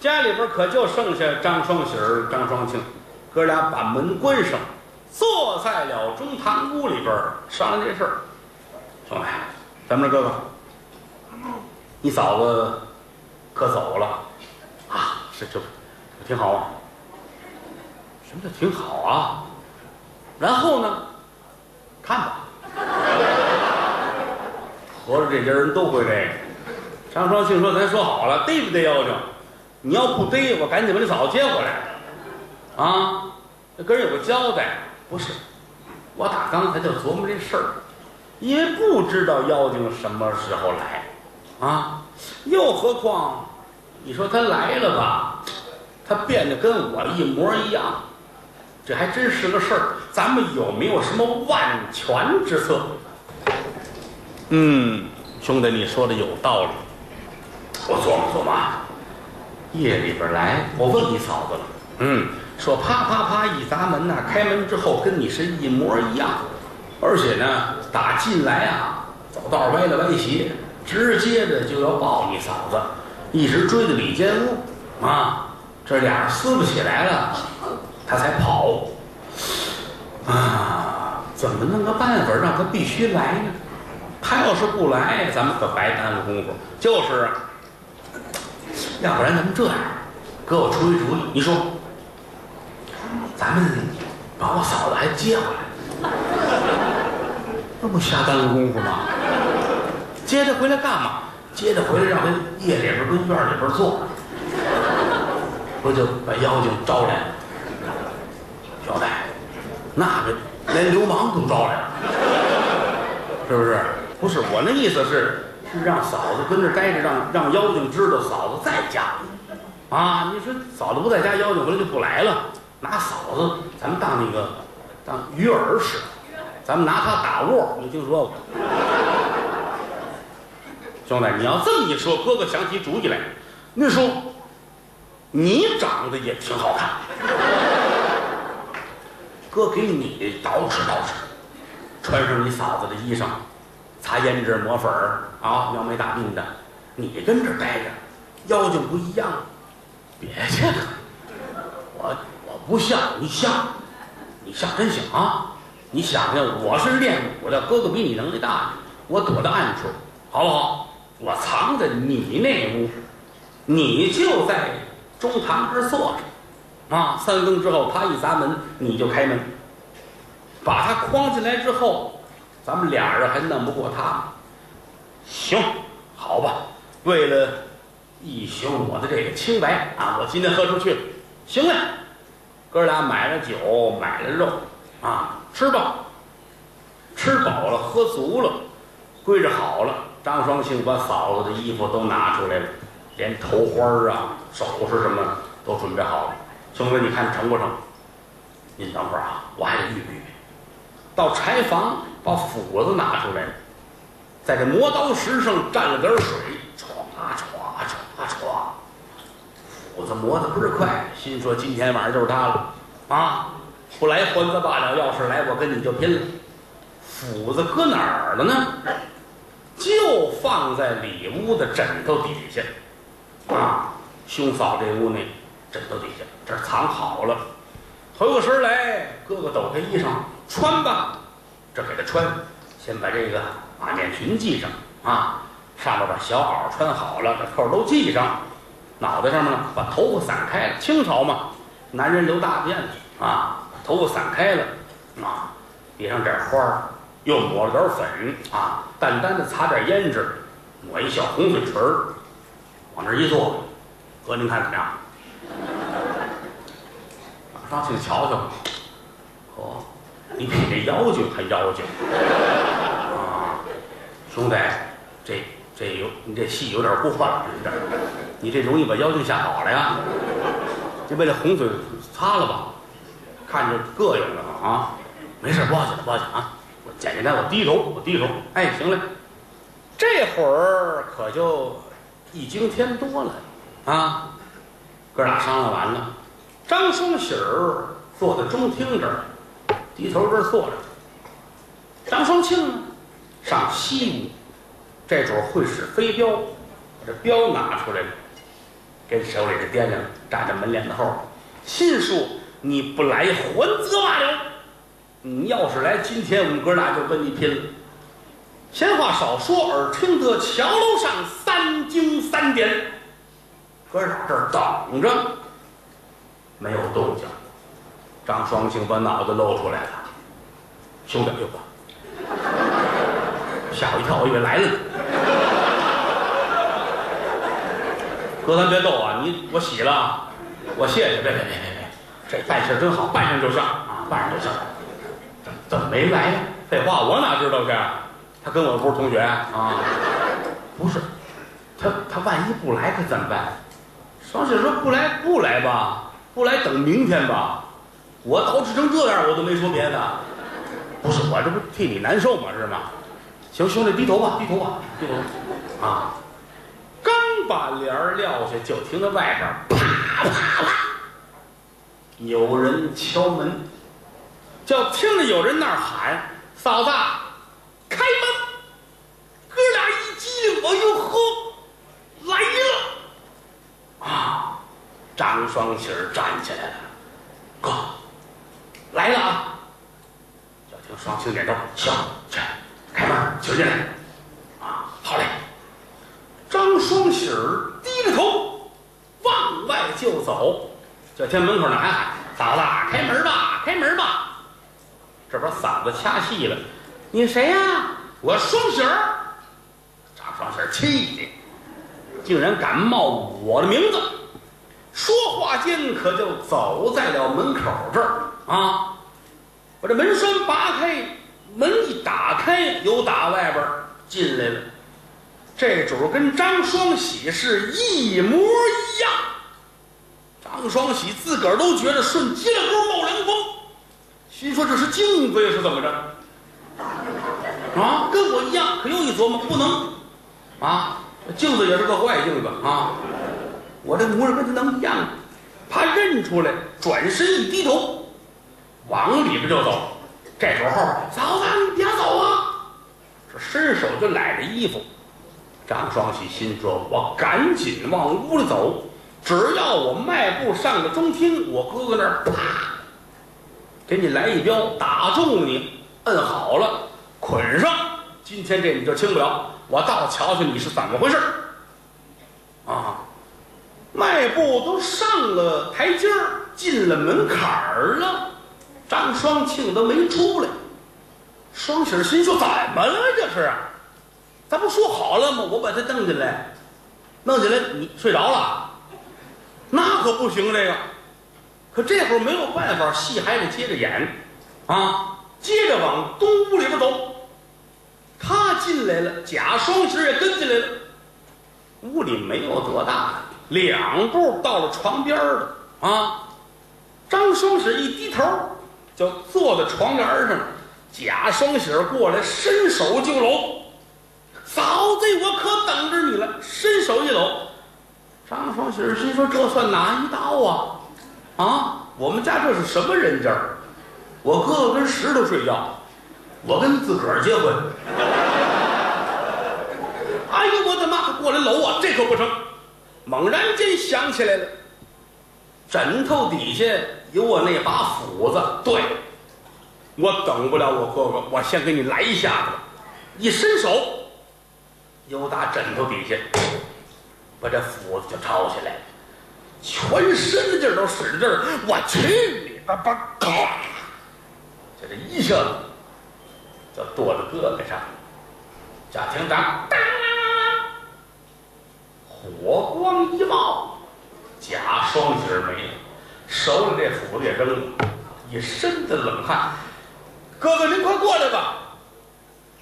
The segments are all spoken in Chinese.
家里边可就剩下张双喜儿、张双庆，哥俩把门关上，坐在了中堂屋里边商量这事儿。兄弟，咱们这哥哥，你嫂子可走了啊？是这挺好啊。什么叫挺好啊？然后呢？看吧。合着这些人都会这个。张双庆说：“咱说好了，逮不逮妖精？你要不逮，我赶紧把你嫂子接回来。啊，跟人有个交代。不是，我打刚才就琢磨这事儿，因为不知道妖精什么时候来，啊，又何况你说他来了吧，他变得跟我一模一样，这还真是个事儿。咱们有没有什么万全之策？嗯，兄弟，你说的有道理。我琢磨琢磨啊，夜里边来，我问你嫂子了，嗯，说啪啪啪一砸门呐、开门之后跟你是一模一样，而且呢，打进来啊，走道歪了歪斜，直接的就要抱你嫂子，一直追到里间屋啊，这俩人撕不起来了，他才跑。啊，怎么弄个办法让他必须来呢？他要是不来，咱们可白耽误功夫。就是啊，要不然咱们这样，哥我出一主意，你说，咱们把我嫂子还接回来，那不瞎耽误功夫吗？接她回来干嘛？接她回来让她夜里边跟院里边坐，不就把妖精招来了？兄弟，那个连流氓都招来了，是不是？不是我那意思，是让嫂子跟这待着，让让妖精知道嫂子在家。啊，你说嫂子不在家，妖精回来就不来了。拿嫂子咱们当那个当鱼饵使，咱们拿它打窝，你听说过？兄弟，你要这么一说，哥哥想起主意来。那时候你长得也挺好看，哥给你捯饬捯饬，穿上你嫂子的衣裳。擦胭脂抹粉儿啊，描眉打鬓的，你跟这儿待着，妖精不一样。别去了，我我不像，你像，你像真像啊！你想想，我是练武的，哥哥比你能力大，我躲在暗处，好不好？我藏在你那屋，你就在中堂这儿坐着，啊，三更之后他一砸门，你就开门，把他框进来之后。咱们俩人还弄不过他，行，好吧。为了一宿我的这个清白啊，我今天喝出去了。行嘞，哥俩买了酒，买了肉，啊，吃吧。吃饱了，喝足了，归置好了。张双庆把嫂子的衣服都拿出来了，连头花啊、首饰什么都准备好了。兄弟，你看成不成？您等会儿啊，我还得预备预备。到柴房。把斧子拿出来，在这磨刀石上蘸了点水，歘歘歘歘，斧子磨得倍儿快。心说今天晚上就是他了啊！不来还则罢了，要是来，我跟你就拼了。斧子搁哪儿了呢？就放在里屋的枕头底下啊！兄嫂这屋那枕头底下，这儿藏好了。回过神来，哥哥抖开衣裳，穿吧。这给他穿，先把这个马面裙系上啊，上面把小袄穿好了，这扣都系上，脑袋上面呢把头发散开了。清朝嘛，男人留大辫子啊，头发散开了啊，别上点花儿，又抹了点粉啊，淡淡的擦点胭脂，抹一小红嘴唇儿，往那一坐，哥您看怎么样？上去瞧瞧，哦。你比这妖精还妖精啊，兄弟，这这有你这戏有点过分了，这你这容易把妖精吓跑了呀！你把这红嘴擦了吧，看着膈应着啊！没事，不要紧，不要紧啊！我简简单，我低头，我低头。哎，行嘞，这会儿可就一惊天多了啊！哥俩商量完了，张双喜儿坐在中厅这儿。低头这儿坐着，张双庆呢，上西屋，这主会使飞镖，把这镖拿出来了，跟手里的掂量，站在门帘子后边。心说你不来还则罢了，你要是来，今天我们哥俩就跟你拼了。闲话少说，耳听得桥楼上三更三点，哥俩这儿等着，没有动静。张双庆把脑袋露出来了，兄弟，哟呵，吓我一跳，我以为来了呢。哥，咱别逗啊！你我洗了，我谢谢，别别别别别，这办事真好，办上就上啊，办上就上。怎怎么没来呀？废话，我哪知道去？他跟我不是同学啊？不是，他他万一不来可怎么办？双喜说不来不来吧，不来等明天吧。我捯饬成这样，我都没说别的。不是我这不替你难受吗？是吗？行，兄弟低头吧，低头吧，低头。啊，刚把帘儿撂下，就听到外边啪啪啪，有人敲门，就听着有人那儿喊：“嫂子，开门！”哥俩一激灵，哎呦呵，来了！啊，张双喜儿站起来了，哥。来了啊！就听双星点头，行，去开门，请进来。啊，好嘞。张双喜儿低着头往外就走，就听门口那喊：“嫂子，开门吧，开门吧！”这边嗓子掐细了，你谁呀？我双喜儿。张双喜儿气的，竟然敢冒我的名字。说话间，可就走在了门口这儿。啊！把这门栓拔开，门一打开，有打外边进来了。这主跟张双喜是一模一样。张双喜自个儿都觉得顺脊梁沟冒凉风，心说这是镜子呀，是怎么着？啊，跟我一样。可又一琢磨，不能啊，镜子也是个坏镜子啊。我这模样跟他能一样？怕认出来，转身一低头。往里边就走，这时候嫂子你别走啊！这伸手就揽着衣服。张双喜心说：“我赶紧往屋里走，只要我迈步上了中厅，我哥哥那儿啪，给你来一镖，打中你，摁好了，捆上。今天这你就轻不了，我倒瞧瞧你是怎么回事啊！迈步都上了台阶儿，进了门槛儿了。”张双庆都没出来，双喜心说：“怎么了？这是，咱不说好了吗？我把他弄进来，弄进来，你睡着了，那可不行。这个，可这会儿没有办法，戏还得接着演，啊，接着往东屋里边走。他进来了，贾双喜也跟进来了。屋里没有多大，两步到了床边了。啊，张双喜一低头。就坐在床沿上，贾双喜过来，伸手就搂。嫂子，我可等着你了，伸手一搂。张双喜心说：“这算哪一刀啊？啊，我们家这是什么人家？我哥哥跟石头睡觉，我跟自个儿结婚。哎呦，我的妈！过来搂我，这可不成。猛然间想起来了，枕头底下。有我那把斧子，对，我等不了我哥哥，我先给你来一下子，一伸手，又打枕头底下，把这斧子就抄起来，全身的劲儿都使着劲儿，我去你的吧！咔，就这一下子，就剁到胳膊上，贾厅长，当，火光一冒，假双喜没了。手里这斧子也扔了，一身的冷汗。哥哥，您快过来吧。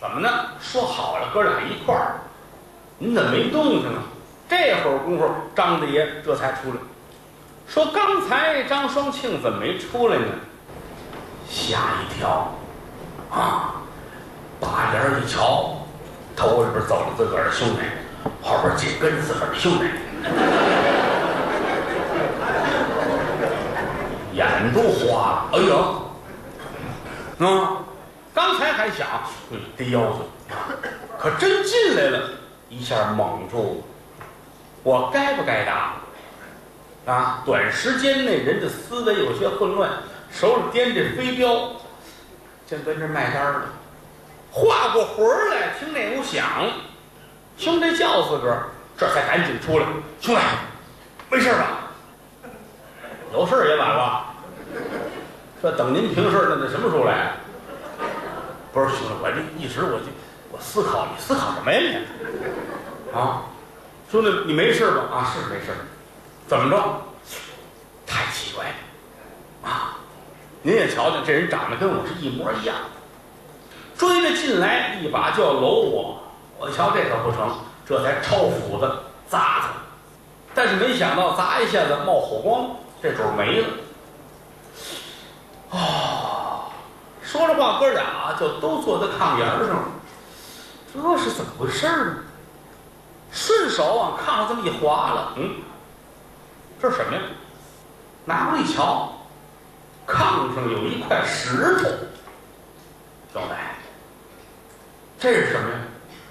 怎么呢？说好了，哥俩一块儿。您怎么没动静啊？这会儿功夫，张大爷这才出来，说刚才张双庆怎么没出来呢？吓一跳，啊！把帘一瞧，头里边走了自个儿的兄弟，后边紧跟着自个儿的兄弟。眼都花了，哎呀，啊！刚才还想低腰子，可真进来了，一下蒙住了。我该不该打？啊，短时间内人的思维有些混乱，手里掂着飞镖，正跟这卖单儿呢。画过魂儿来，听那屋响，兄弟叫自个儿，这才赶紧出来。兄弟，没事吧？有事儿也晚了。这等您平事儿，那什么时候来？不是兄弟，我这一直我就我思考，你思考什么呀你？啊，兄弟，你没事吧？啊，是没事。怎么着？太奇怪了啊！您也瞧瞧，这人长得跟我是一模一样。追着进来，一把就要搂我。我瞧这可不成，这才抄斧子砸他。但是没想到砸一下子冒火光，这主没了。哦，说着话，哥俩就都坐在炕沿上了，这是怎么回事呢？顺手往炕上这么一划了，嗯，这是什么呀？拿过来一瞧，炕上有一块石头，兄弟，这是什么呀？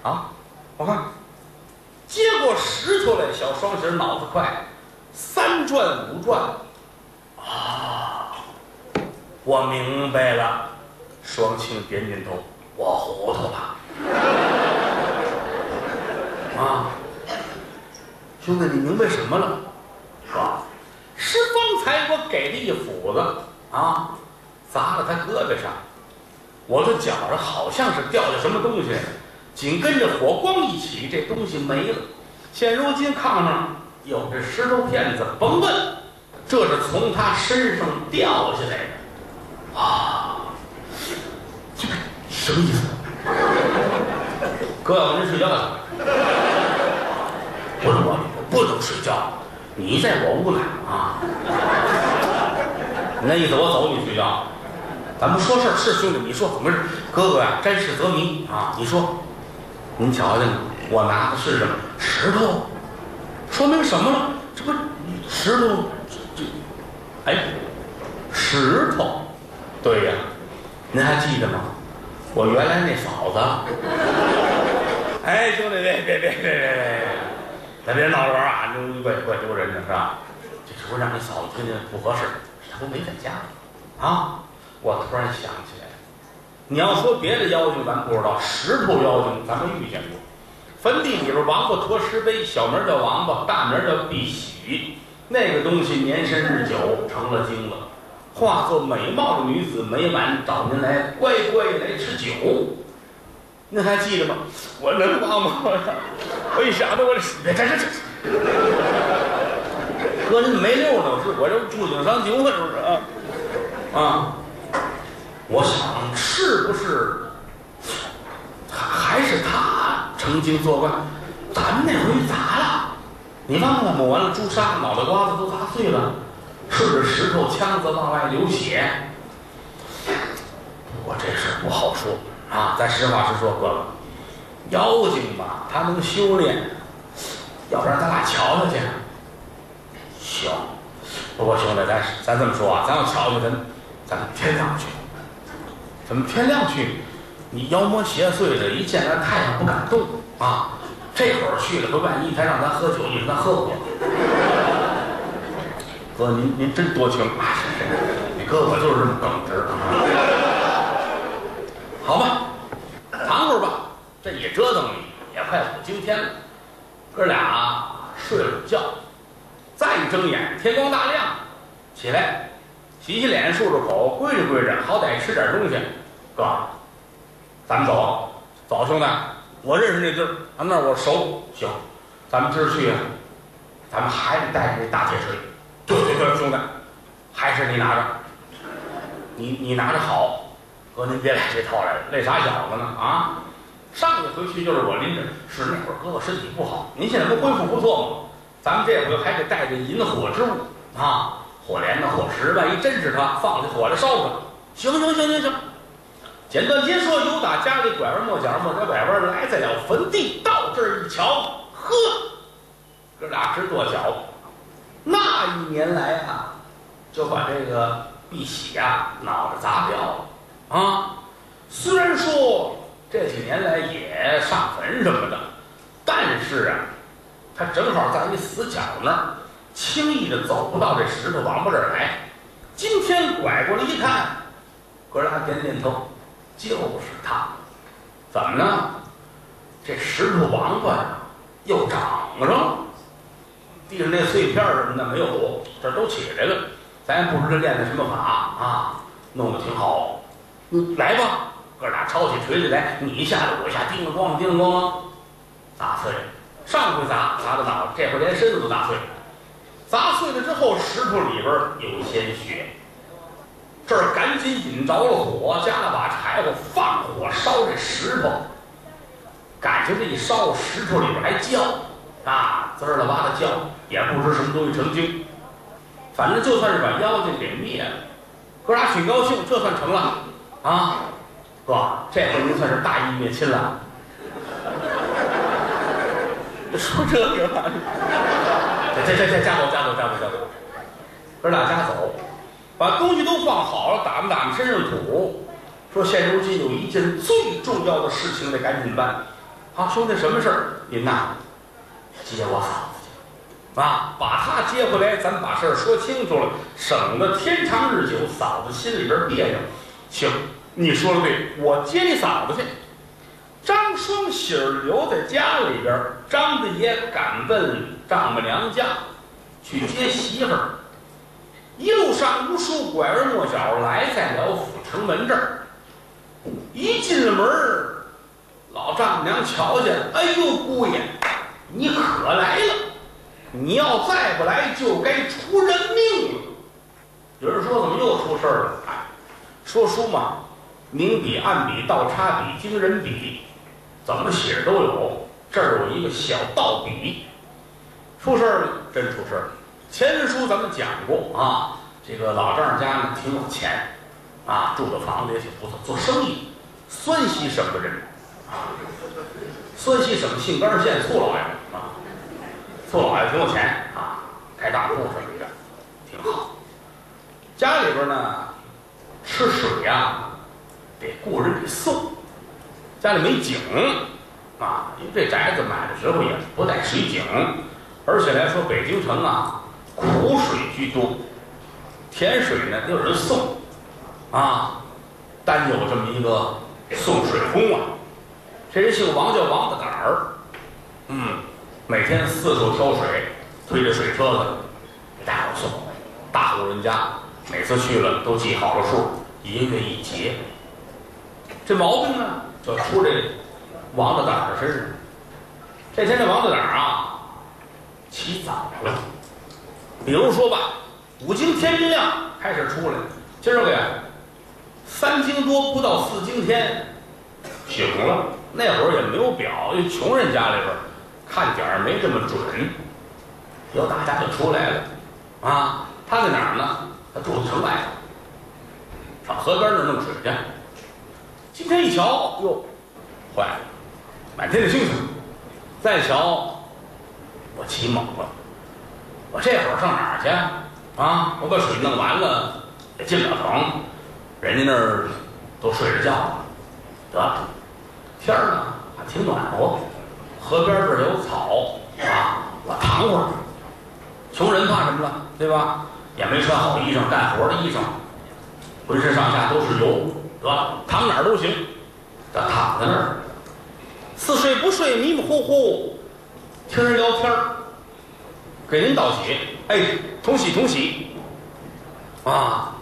啊，我看，接过石头来，小双喜脑子快，三转五转，啊，我明白了。双庆点点头，我糊涂了。啊，兄弟，你明白什么了？哥，是方才我给他一斧子。啊，砸了他胳膊上，我的脚上好像是掉下什么东西，紧跟着火光一起，这东西没了。现如今炕上有这石头片子，甭问，这是从他身上掉下来的啊！这什么意思？哥，我您睡觉去。不是我，我不能睡觉，你在我屋呢啊！那意思我走，你睡觉。咱们说事儿是兄弟，你说怎么回事？哥哥呀，沾事则迷啊！你说，您瞧瞧，我拿的是什么石头？说明什么了？这不石头，这哎，石头，对呀，您还记得吗？我原来那嫂子。哎，兄弟，别别别别别别，咱别闹着玩啊！你怪怪丢人的是吧？这是不是让你嫂子听见不合适？她都没在家啊！我突然想起来，你要说别的妖精，咱不知道；石头妖精，咱们遇见过。坟地里边王八驮石碑，小名叫王八，大名叫碧玺。那个东西年深日久，成了精了，化作美貌的女子，每晚找您来乖乖来吃酒。您还记得吗？我能忘吗？我一想到我这，这这这，哥您没溜呢，是我这触景伤情了，是不是啊？啊，我想是不是还是他成精作怪？咱们那回砸了，你忘了吗？完了，朱砂脑袋瓜子都砸碎了，顺着石头枪子往外流血。我这事不好说。啊，咱实话实说，哥哥，妖精吧，他能修炼，要不然咱俩瞧瞧去。行，不过兄弟，咱咱这么说啊，咱要瞧瞧，咱咱天亮去。怎么天亮去？你妖魔邪祟的，一见咱太阳不敢动啊。这会儿去了，可万一他让咱喝酒，你说咱喝不喝？哥，您您真多情！你哥我就是这么耿直。好吧，躺会儿吧。这一折腾也快五更天了，哥俩睡了午觉，再一睁眼，天光大亮，起来洗洗脸，漱漱口，归着归着，好歹吃点东西。哥，咱们走，走，兄弟，我认识那地儿，啊，那儿我熟。行，咱们今儿去，咱们还得带着那大铁锤。对对对，兄弟，还是你拿着，你你拿着好。哥，您别来这套来了，累傻小子呢啊！上一回去就是我拎着，是那会儿哥哥身体不好，您现在不恢复不错吗？咱们这回还得带着引火之物啊，火镰子、火石，万一真是他，放下火来烧他。行行行行行，简短截说，由打家里拐弯抹角，抹着拐弯来在了坟地，到这儿一瞧，呵，哥俩直跺脚。那一年来啊，就把这个碧玺呀脑袋砸掉了。啊，虽然说这几年来也上坟什么的，但是啊，他正好在一死角那儿，轻易的走不到这石头王八这儿来。今天拐过来一看，哥俩点点头，就是他。怎么呢？这石头王八呀，又长上了。地上那碎片什么的没有，这都起来了。咱也不知道练的什么法啊，弄得挺好。来吧，哥俩抄起锤子来，你一下子我一下，叮了咣啷，叮了咣啷，砸碎了。上回砸砸的脑袋，这回连身子都砸碎了。砸碎了之后，石头里边有鲜血。这儿赶紧引着了火，加了把柴火，放火烧这石头。感情这一烧，石头里边还叫啊，滋儿啦哇的叫，也不知什么东西成精。反正就算是把妖精给灭了，哥俩挺高兴，这算成了啊！哥，这回您算是大义灭亲了。说这个话，这这这家走家走家走家走，哥俩家走，把东西都放好了，打扮打扮身上土，说现如今有一件最重要的事情得赶紧办。啊，兄弟，什么事儿？您呐，接我嫂子，啊，把她接回来，咱把事儿说清楚了，省得天长日久，嫂子心里边别扭。行，你说的对，我接你嫂子去。张双喜儿留在家里边，张大爷赶奔丈母娘家去接媳妇儿。一路上无数拐弯抹角，来在了府城门这儿。一进了门，老丈母娘瞧见，哎呦，姑爷，你可来了！你要再不来，就该出人命了。有人说，怎么又出事儿了？哎，说书嘛，明笔、暗笔、倒插笔、惊人笔。怎么写都有，这儿有一个小盗笔，出事儿了，真出事儿了。前文书咱们讲过啊，这个老丈人家呢挺有钱，啊，住的房子也挺不错，做生意，山西省的人，啊，酸西省杏干县醋老爷啊，醋老爷挺有钱啊，开大铺什么的，挺好。家里边呢，吃水呀，得雇人给送。家里没井，啊，因为这宅子买的时候也不带水井，而且来说北京城啊，苦水居多，甜水呢得有人送，啊，单有这么一个送水工啊，这人姓王，叫王大胆儿，嗯，每天四处挑水，推着水车子给大伙送，大户人家每次去了都记好了数，一个月一结，这毛病呢？就出这王大胆儿身上。这天这王大胆儿啊，起早了。比如说吧，五更天一亮开始出来。今儿个呀，三更多不到四更天醒了。那会儿也没有表，因为穷人家里边儿看点儿没这么准。有大家就出来了啊！他在哪儿呢？他住在城外头，上河边那儿弄水去。今天一瞧，哟，坏了，满天的星星。再瞧，我起猛了，我这会儿上哪儿去啊？我把水弄完了，也进不了城，人家那儿都睡着觉了。得了，天儿呢还挺暖和，河边这儿有草啊，我躺会儿。穷人怕什么了，对吧？也没穿好衣裳，干活的衣裳，浑身上下都是油。得躺哪儿都行，这躺在那儿，似睡不睡，迷迷糊糊，听人聊天儿，给人道喜，哎，同喜同喜，啊，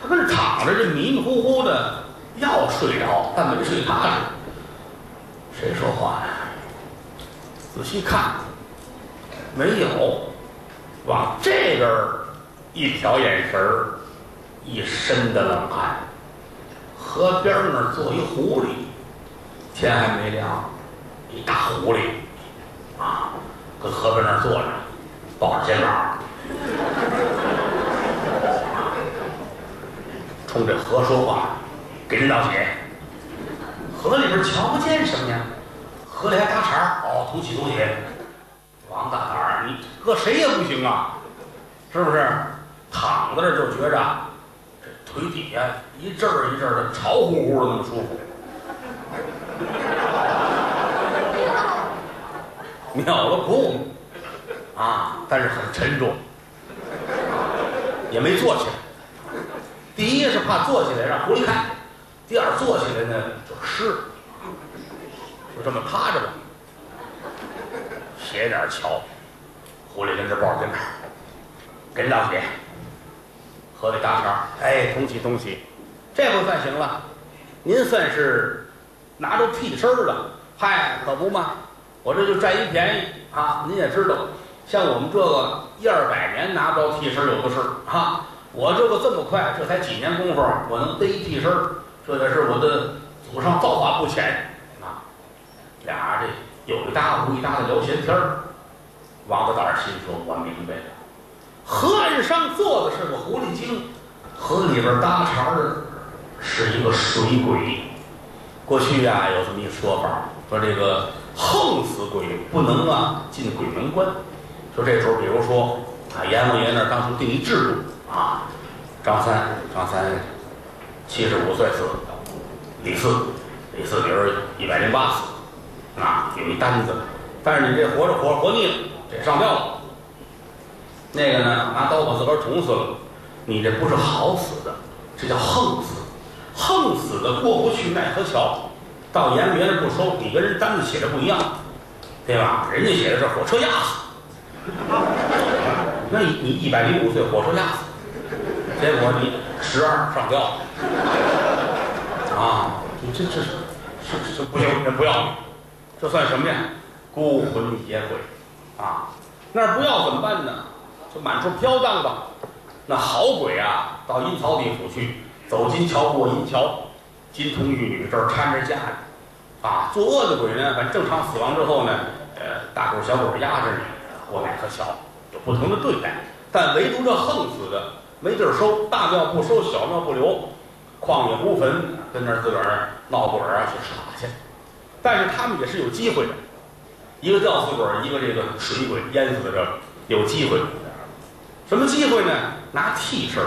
他跟这躺着，这迷迷糊糊的，要睡着，但没睡踏实。谁说话呀？仔细看，没有，往这边一瞟眼神儿，一身的冷汗。河边那儿坐一狐狸，天还没亮，一大狐狸，啊，搁河边那儿坐着，抱着肩膀，冲这河说话，给人道喜。河里边瞧不见什么呀？河里还搭茬哦，土起土起。王大胆儿，你搁谁也不行啊，是不是？躺在这儿就觉着这。腿底下一阵儿一阵儿的潮乎乎的那么舒服，秒了不？啊，但是很沉重，也没坐起来。第一是怕坐起来让狐狸看，第二坐起来呢就湿，就这么趴着吧，斜眼瞧，狐狸跟这抱跟那儿，跟大姐喝这大肠，哎，同喜同喜，这回算行了，您算是拿着替身了，嗨，可不嘛，我这就占一便宜啊！您也知道，像我们这个一二百年拿不着替身有的是啊。我这个这么快，这才几年功夫，我能逮一替身这也是我的祖上造化不浅啊！俩这有一搭无一搭的聊闲天儿。王八蛋心说：“我明白了，河岸上坐的是个狐狸精，河里边搭茬的是一个水鬼。过去呀，有这么一说法，说这个横死鬼不能啊进鬼门关。说这时候，比如说啊，阎王爷那儿当初定一制度。”啊，张三，张三七十五岁死，李四，李四比如一百零八死，啊，有一单子，但是你这活着活活腻了，这上吊了。那个呢，拿刀把自个儿捅死了，你这不是好死的，这叫横死，横死的过不去奈何桥，到阎王爷那不收，你跟人单子写的不一样，对吧？人家写的是火车压死，那你你一百零五岁火车压死。结果你十二上吊啊！你这这是是不行，人不要你，这算什么呀？孤魂野鬼啊！那不要怎么办呢？就满处飘荡吧。那好鬼啊，到阴曹地府去，走金桥过银桥，金童玉女这儿搀着架着啊。作恶的鬼呢，反正正常死亡之后呢，呃，大鬼小鬼压着你过奈何桥，有不同的对待。但唯独这横死的。没地儿收，大庙不收，小庙不留，旷野无坟，跟那儿自个儿闹鬼啊，去耍去。但是他们也是有机会的，一个吊死鬼，一个这个水鬼淹死的这有机会。什么机会呢？拿替身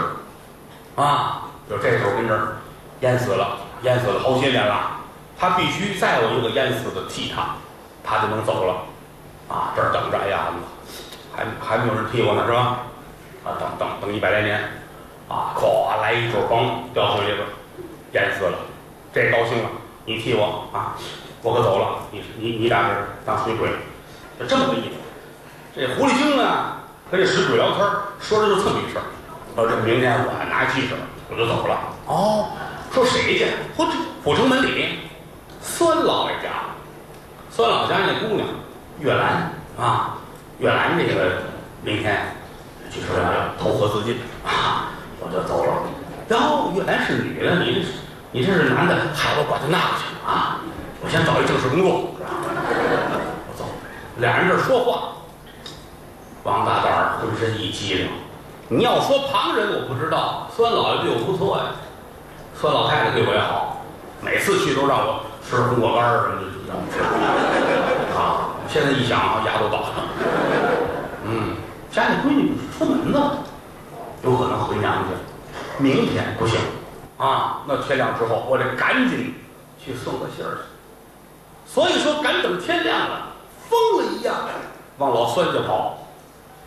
啊，就这时候跟这儿淹死了，淹死了好些年了，他必须再有一个淹死的替他，他就能走了。啊，这儿等着，哎呀，还还没有人替我呢，是吧？啊，等等等一百来年，啊，咵来一柱崩掉水里边，淹死了，这高兴了，你替我啊，我可走了，你你你俩这当水鬼，就这么个意思。这狐狸精呢，和这水鬼聊天，说的就这么一事儿。说这明天我拿记者，我就走了。哦，说谁去？嚯，这阜成门里，孙老爷家，孙老家那姑娘，月兰啊，月兰这个明天。据说要投河自尽啊，我就走了。然后月兰是女的，你这你这是男的，害我管他那个去啊！我先找一正式工作，我走。俩人这说话，王大胆浑身一激灵。你要说旁人，我不知道。孙老爷对我不错呀，孙老太太对我也好，每次去都让我吃红果干什么的，让我吃。啊，现在一想，牙都倒了。嗯。家里闺女出门呢，有可能回娘家。明天不行啊，那天亮之后，我得赶紧去送个信儿去。所以说，赶等天亮了，疯了一样往老孙家跑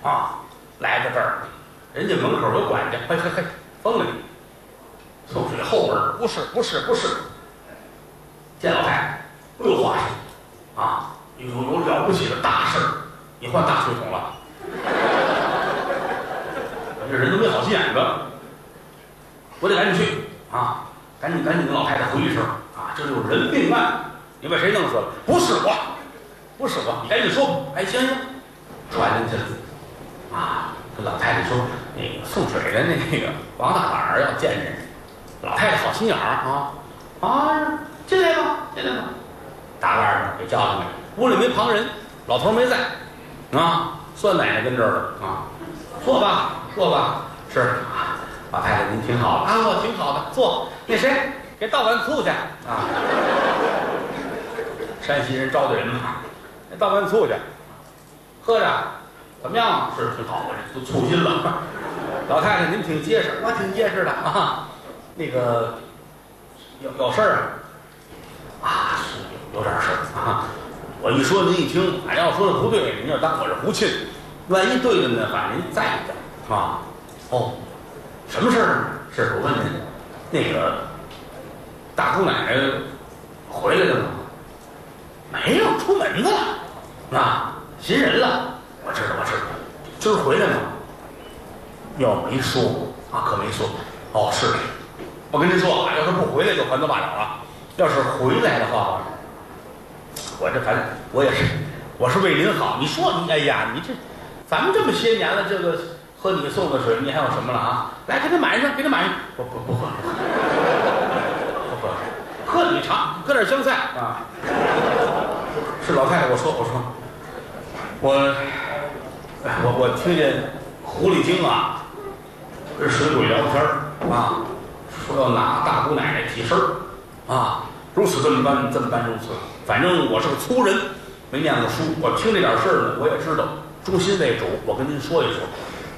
啊！来到这儿，人家门口有管家，嘿嘿嘿，疯了你！送水后门不是不是不是，见老太太不有话说啊，有有了不起的大事儿，你换大水桶了。这人都没好心眼子，我得赶紧去啊！赶紧赶紧跟老太太回一声啊！这就是人命案，你把谁弄死了？不是我，不是我，你赶紧说。哎，行行，传进去了啊！跟老太太说，那个送水的那个王大胆儿要见人。老太太好心眼儿啊啊！进来吧，进来吧。大腕儿给叫进来，屋里没旁人，老头没在啊。孙奶奶跟这儿了啊，坐吧，坐吧，是啊，老太太您挺好的啊，我挺好的，坐。那谁，给倒碗醋去啊？山西人招待人嘛，给倒碗醋去，喝着，怎么样？是挺好，的，都醋心了。老太太您挺结实，我挺结实的啊。那个有有事儿啊？啊，是有有点事儿啊。我一说您一听，俺要说的不对，您就当我是胡沁，万一对了呢，反正您在着啊。哦，什么事儿呢？是我问您，那个大姑奶奶回来了吗？没有，出门子了啊，寻人了。我知道，我知道，今儿回来吗？要没说啊，可没说。哦，是。我跟您说啊，要是不回来就还头巴掌了。要是回来的话，我这反正我也是，我是为您好。你说你，哎呀，你这，咱们这么些年了，这个喝你送的水，你还有什么了啊？来，给他满上，给他满上。不不不喝，不喝，喝你茶，搁点香菜啊。是老太太，我说，我说，我，我我听见狐狸精啊，跟水鬼聊天啊，说要拿大姑奶奶替身儿。啊，如此这么般，这么般如此。反正我是个粗人，没念过书。我听这点事儿呢，我也知道。中心为主，我跟您说一说。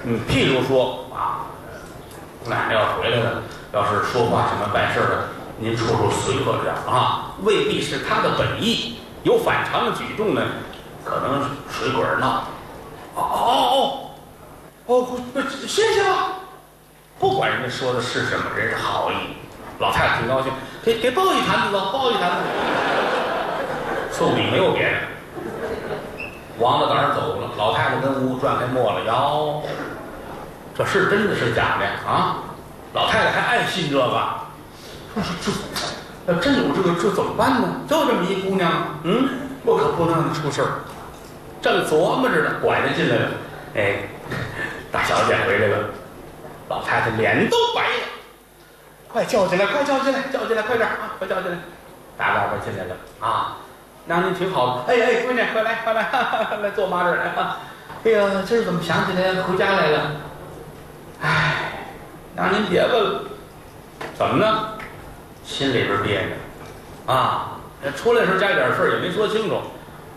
嗯，譬如说啊，奶奶要回来了，要是说话什么办事的，您处处随和点啊，未必是他的本意。有反常的举动呢，可能水鬼闹。哦哦哦，哦，那谢谢吧。不管人家说的是什么，人是好意。老太太挺高兴，给给抱一坛子吧，抱一坛子。送礼没有别的。王八蛋走了，老太太跟屋转开墨了，腰，这是真的是假的啊？老太太还爱信这个？说是这，要真有这个，这怎么办呢？就这么一姑娘，嗯，我可不能让她出事儿。正琢磨着呢，管家进来了，哎，大小姐回来了，老太太脸都白了。快叫进来！快叫进来！叫进来！快点啊！快叫进来！大老板进来了啊！娘您挺好的。哎哎，闺女，快来快来，来坐妈这儿来啊！哎呀，今儿怎么想起来回家来了？哎，娘您别问了，怎么呢？心里边憋着啊！出来时家里点事儿也没说清楚，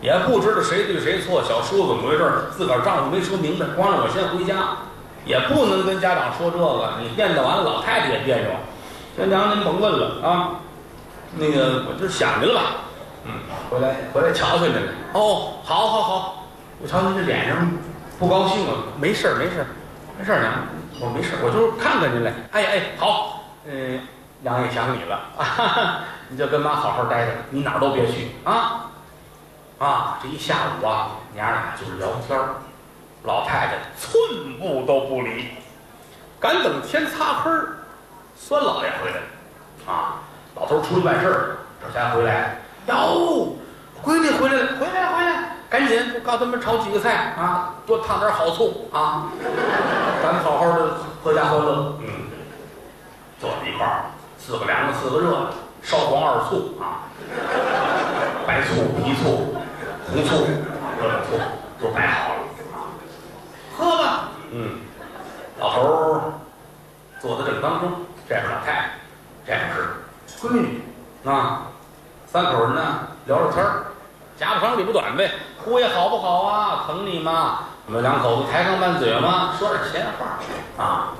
也不知道谁对谁错，小叔怎么回事？自个儿丈夫没说明白，光让我先回家，也不能跟家长说这个，你念叨完，老太太也别扭。这娘您甭问了啊，那个我就想您了，嗯，回来回来瞧瞧您来。哦，好，好，好，我瞧您这脸上不高兴啊，没事儿，没事儿，没事儿，娘，我没事儿，我就是看看您来。哎哎，好，嗯，娘也想你了啊，你就跟妈好好待着，你哪儿都别去啊啊！这一下午啊，娘俩就是聊天儿，老太太寸步都不离，赶等天擦黑儿。孙老爷回来了，啊，老头出去办事儿，这才回来。哟，闺女回来了，回来了，回来，赶紧告诉他们炒几个菜啊，多烫点好醋啊，咱们好好的阖家欢乐。嗯，坐在一块儿，四个凉的，四个热的，烧黄二醋啊，白醋、皮醋、红醋、各种醋都摆好了啊，喝吧。嗯，老头儿坐在正当中。这是老太太，这是闺女，啊，三口人呢聊着天儿，家不长里不短呗。姑爷好不好啊？疼你吗？我们两口子抬上拌嘴吗？说点闲话啊。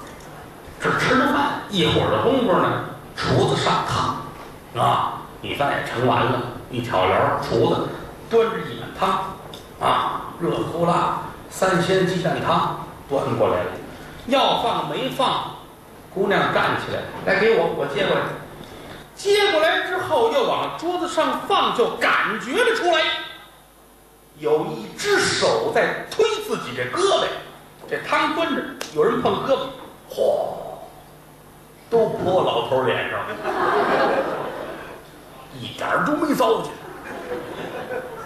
这吃着饭，一会儿的功夫呢，厨子上汤，啊，米饭也盛完了，一挑帘，厨子端着一碗汤，啊，热乎辣三鲜鸡蛋汤端过来了，要放没放？姑娘站起来，来给我，我接过来。接过来之后，又往桌子上放，就感觉得出来，有一只手在推自己这胳膊。这汤端着，有人碰胳膊，嚯，都泼老头脸上，一点都没糟践。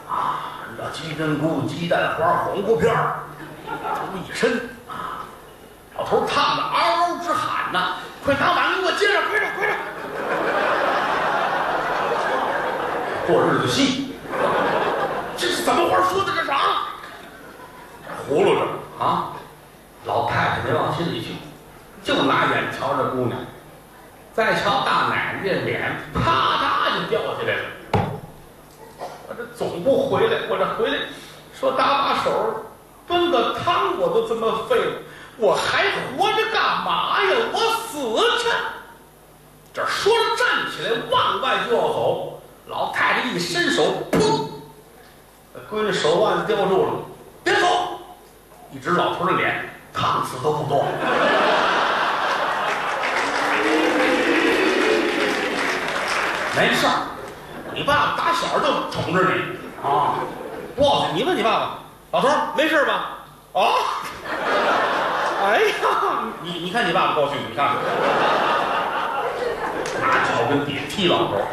啊，那鸡胗菇、鸡蛋花、黄瓜片儿，出一身。老头烫的嗷嗷直喊呐！快拿碗给我接上，快点，快点！过日子戏，这是怎么话说的？这啥？葫芦着啊！老太太没往心里去，就拿眼瞧着姑娘，再瞧大奶奶这脸，啪嗒就掉下来了。我这总不回来，我这回来说搭把手炖个汤，我都这么废了。我还活着干嘛呀？我死去！这说着站起来往外就要走，老太太一伸手，噗，闺女手腕子叼住了，别走！一只老头的脸，烫死都不多。没事儿，你爸爸打小就宠着你啊。不告诉你，问你爸爸，老头儿没事吧？啊？哎呀，你你看你爸爸过去，你看看，拿脚跟底下踢老头儿。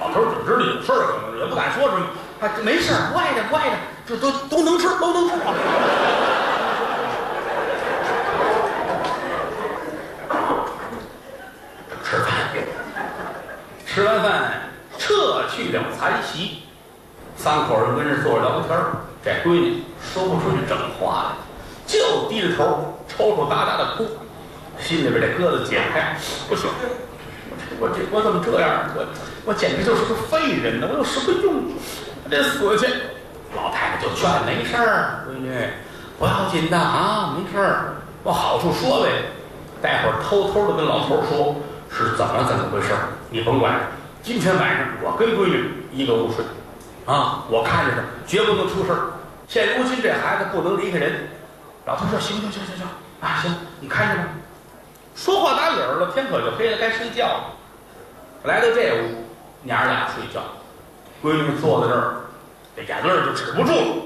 老头儿只知道有事儿，可能也不敢说什么，还没事儿，乖的乖的，这都都能吃，都能吃。吃饭，吃完饭撤去了残席，三口人跟这坐着聊天儿这闺女说不出去整话来，就低着头抽抽搭搭的哭，心里边这疙瘩解开，不行，我这我怎么这样？我我简直就是个废人呢！我有什么用？我得死去！老太太就劝没事儿，闺女不要紧的啊，没事儿，往好处说呗。待会儿偷偷的跟老头儿说是怎么怎么回事儿，你甭管。今天晚上我跟闺女一个屋睡，啊，我看着她，绝不能出事儿。现如今这孩子不能离开人。老头说行行行行行啊，行，你看着吧。说话打理儿了，天可就黑了，该睡觉了。来到这屋，娘儿俩睡觉，闺女坐在这儿，这眼泪就止不住了。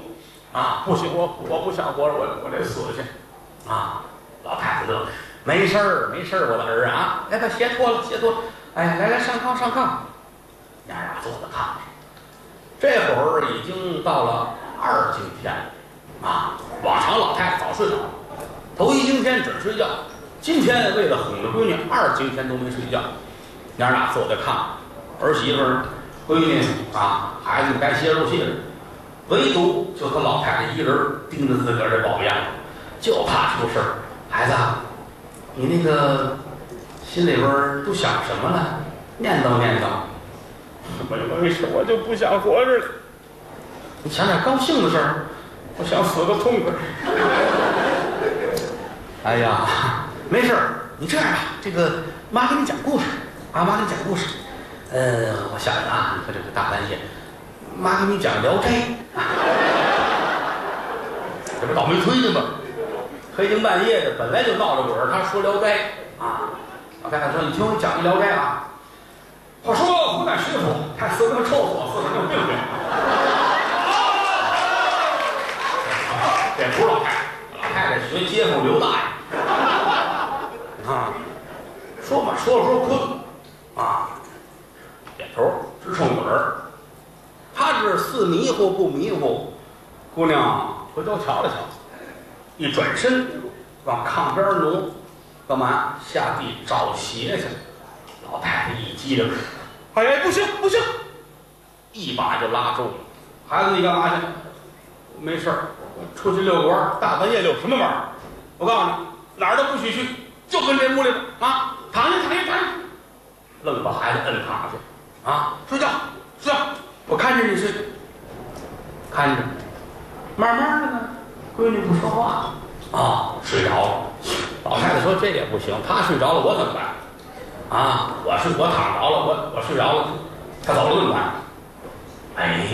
啊，不行，我我不想活着，我我得死去。啊，老太太乐，没事儿没事儿，我的儿啊，来把鞋脱了，鞋脱了，哎，来来上炕上炕。娘俩坐在炕上，这会儿已经到了二更天了。啊，往常老太太早睡了，头一更天准睡觉。今天为了哄着闺女，二更天都没睡觉。娘俩坐在炕上，儿媳妇、闺女啊，孩子该歇着歇着，唯独就他老太太一人盯着自个儿这宝贝样，就怕出事儿。孩子，你那个心里边儿都想什么了？念叨念叨。没没事，我就不想活着了。你想点高兴的事儿，我想死个痛快。哎呀，没事儿，你这样吧，这个妈给你讲故事。啊，妈给你讲故事。呃，我想想啊，你看这个大半夜，妈给你讲《聊斋》，这不倒霉催的吗？黑更半夜的，本来就闹着鬼儿，他说《聊斋》啊。老太太说：“你听我讲一《聊斋》啊。”话说湖南巡抚看四个臭死，四个就病病。这不是老太太，老太太学街坊刘大爷。啊，说嘛，说着说着困。啊，点头直冲嘴儿。他是似迷糊不迷糊，姑娘回头瞧了瞧，一转身往炕边挪，干嘛？下地找鞋去。老太太一激灵，哎呀，不行不行，一把就拉住了。孩子，你干嘛去？没事儿，出去遛弯。大半夜遛什么弯？我告诉你，哪儿都不许去，就跟这屋里边啊，躺下躺下躺下。愣把孩子摁趴下，啊，睡觉，睡觉，我看着你睡，看着，慢慢的呢，闺女不说话，啊，睡着了。老太太说这也不行，她睡着了我怎么办？啊，我睡我躺着了，我我睡着了，她走了怎么办？哎，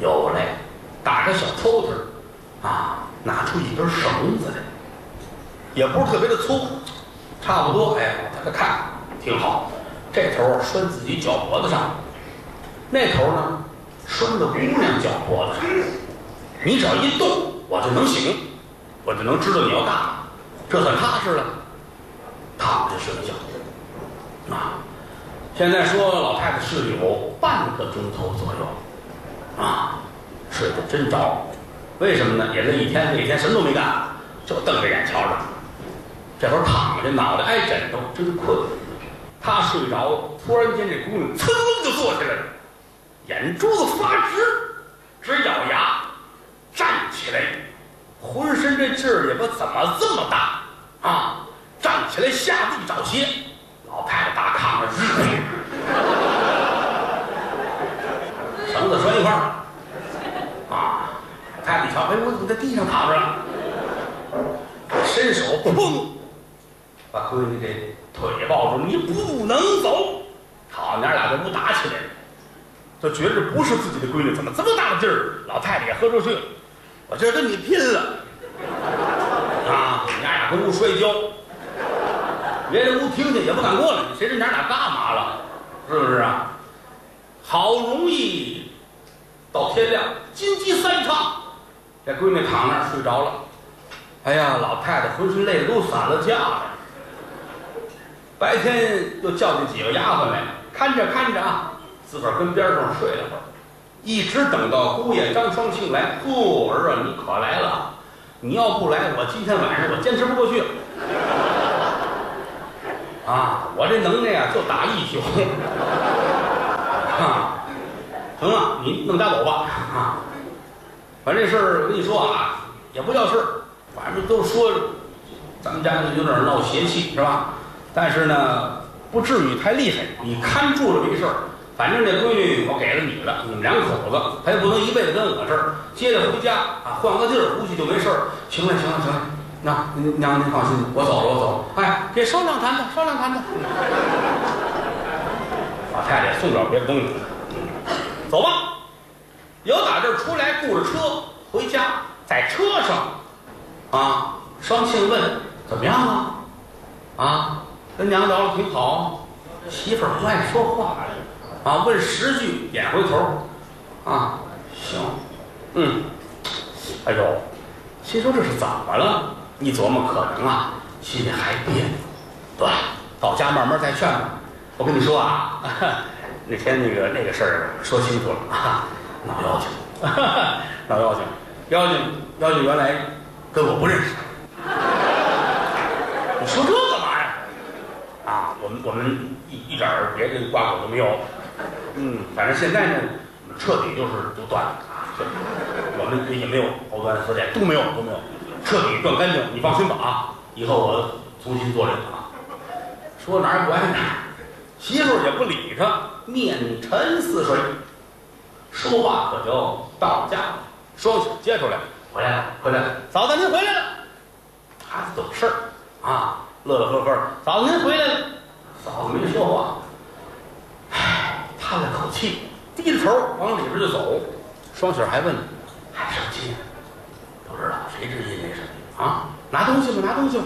有嘞，打开小抽屉啊，拿出一根绳子来，也不是特别的粗，差不多，哎，我太太看。挺好，这头拴自己脚脖子上，那头呢拴到姑娘脚脖子上。你只要一动，我就能醒，我就能知道你要干嘛，这算踏实了。躺着睡觉，啊，现在说老太太睡有半个钟头左右，啊，睡得真着。为什么呢？也这一天那天什么都没干，就瞪着眼瞧着。这会儿躺着，脑袋挨枕头，真困。他睡着，突然间这姑娘噌就坐起来了，眼珠子发直，直咬牙，站起来，浑身这劲儿也不怎么这么大啊！站起来下地找鞋，老太太大炕上一跪，绳子拴一块儿啊！老太太一瞧，哎，我怎么在地上躺着了？伸手砰，把闺女给。腿抱住，你不能走！好，娘俩这屋打起来了，就觉着不是自己的闺女，怎么这么大的劲儿？老太太也喝出去了。我这跟你拼了啊！你俩跟屋摔跤，别人屋听见也不敢过来，谁知娘俩干嘛了？是不是啊？好容易到天亮，金鸡三唱，这闺女躺那儿睡着了。哎呀，老太太浑身累得都散了架了。白天又叫进几个丫鬟来，看着看着啊，自个儿跟边上睡了会，一直等到姑爷张双庆来。嚯，儿啊，你可来了！你要不来，我今天晚上我坚持不过去了。啊，我这能耐啊，就打一宿。啊，行了，你弄家走吧。啊，反正这事儿我跟你说啊，也不叫事儿，反正都说咱们家有点闹邪气，是吧？但是呢，不至于太厉害。你看住了没事儿。反正这闺女我给了你了，你们两口子，她也不能一辈子跟我这儿。接着回家啊，换个地儿，估计就没事儿。行了，行了，行了。那娘您放心，我走了，我走了。哎，给商量谈吧，商量谈吧。老太太送不了别的东西，走吧。由打这儿出来，雇着车回家，在车上，啊，双庆问怎么样啊？啊，跟娘聊的挺好，媳妇儿不爱说话，啊，问十句点回头，啊，行，嗯，哎呦，心说这是怎么了？一琢磨，可能啊，心里还别扭。得了，到家慢慢再劝吧。我跟你说啊，那天那个那个事儿说清楚了啊，闹妖精，闹妖精，妖精，妖精原来跟我不认识。你说这干嘛呀？啊，我们我们一一点别的瓜葛都没有。嗯，反正现在呢，彻底就是都断了啊，我们也没有藕断丝连，都没有都没有，彻底断干净。你放心吧啊，以后我重新做人啊。说哪儿不挨哪儿，媳妇儿也不理他，面沉似水。说话可就到家了，双喜接出来，回来了，回来了，嫂子您回来了。孩子懂事儿啊，乐乐呵呵。嫂子您回来了，嫂子没说话，唉，叹了口气，低着头往里边就走。双喜还问：“还生气？不知道，谁知因为什么啊？拿东西吧，拿东西吧。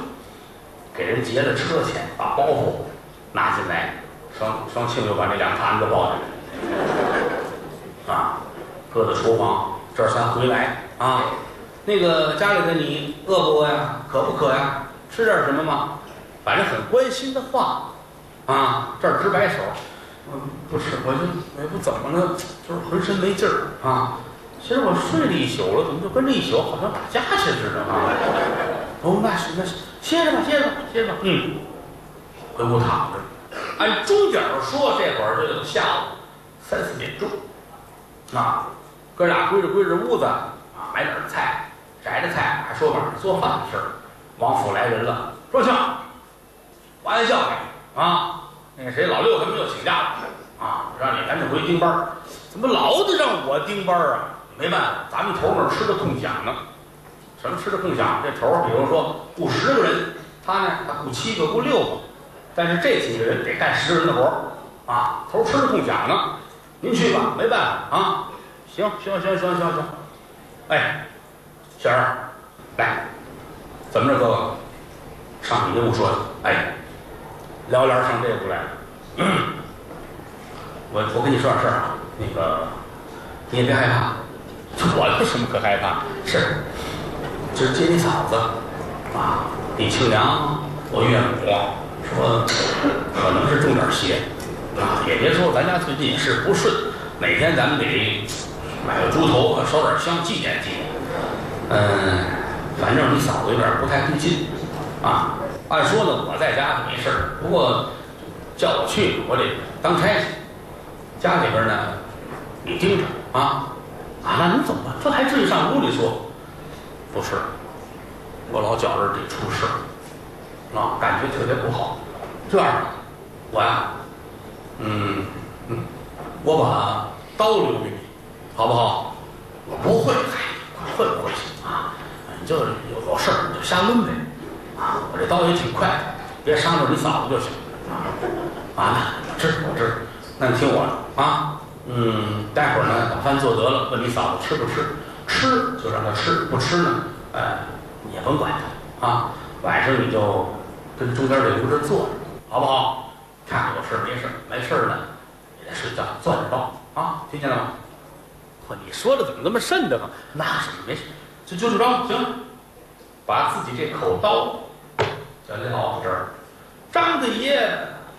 给人结了车钱，把包袱拿进来。双双庆又把那两坛子抱进来，啊，搁在厨房。这儿才回来啊。那个家里的你饿不饿呀？渴不渴呀？吃点什么吗？反正很关心的话，啊，这儿直摆手，嗯，不是，我就我也不怎么了，就是浑身没劲儿啊。其实我睡了一宿了，怎么就跟这一宿好像打架去似的啊？哦，那是那是，歇着吧，歇着吧，歇着吧。嗯，回屋躺着。按钟点儿说，这会儿就下午三四点钟，啊，哥俩归着归着屋子啊，买点菜。摘着菜，还说晚上做饭的事儿。王府来人了，说去，玩笑呢啊！那个谁，老六他们又请假了啊，让你赶紧回盯班。怎么老得让我盯班啊？没办法，咱们头那儿吃的空饷呢。什么吃的空饷？这头儿，比如说雇十个人，他呢他雇七个，雇六个，但是这几个人得干十个人的活儿啊。头儿吃的空饷呢，您去吧，没办法啊。行行行行行行，哎。小二，来，怎么着，哥哥？上你那屋说去，哎，聊聊上这屋来了。我我跟你说点事儿啊，那个你也别害怕，我有什么可害怕？是，今儿接你嫂子啊，李庆良，我岳母说，可能是中点邪啊，也别说，咱家最近也是不顺，哪天咱们得买个猪头，烧点香，祭奠祭奠。嗯，反正你嫂子有点不太对劲，啊，按说呢我在家没事儿，不过叫我去，我得当差去。家里边呢，你盯着啊，啊，那你走吧，这还至于上屋里说？不是，我老觉着得出事儿，啊，感觉特别不好。这样，我呀，嗯嗯，我把刀留给你，好不好？我不会，嗨，会不会去？就有有事儿你就瞎抡呗，啊我这刀也挺快，别伤着你嫂子就行。啊，完了，我知我知，那你听我的啊，嗯，待会儿呢把饭做得了，问你嫂子吃不吃，吃就让他吃，不吃呢，呃，也甭管他啊。晚上你就跟中间这屋这坐着，好不好？看看有事没事，没事呢，你再睡觉，坐着刀啊，听见了吗？嚯，你说的怎么那么瘆得慌？那是没事，就就这么着，行。把自己这口刀就撂到这儿。张大爷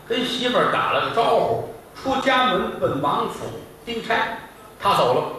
跟媳妇儿打了个招呼，出家门奔王府丁差，他走了。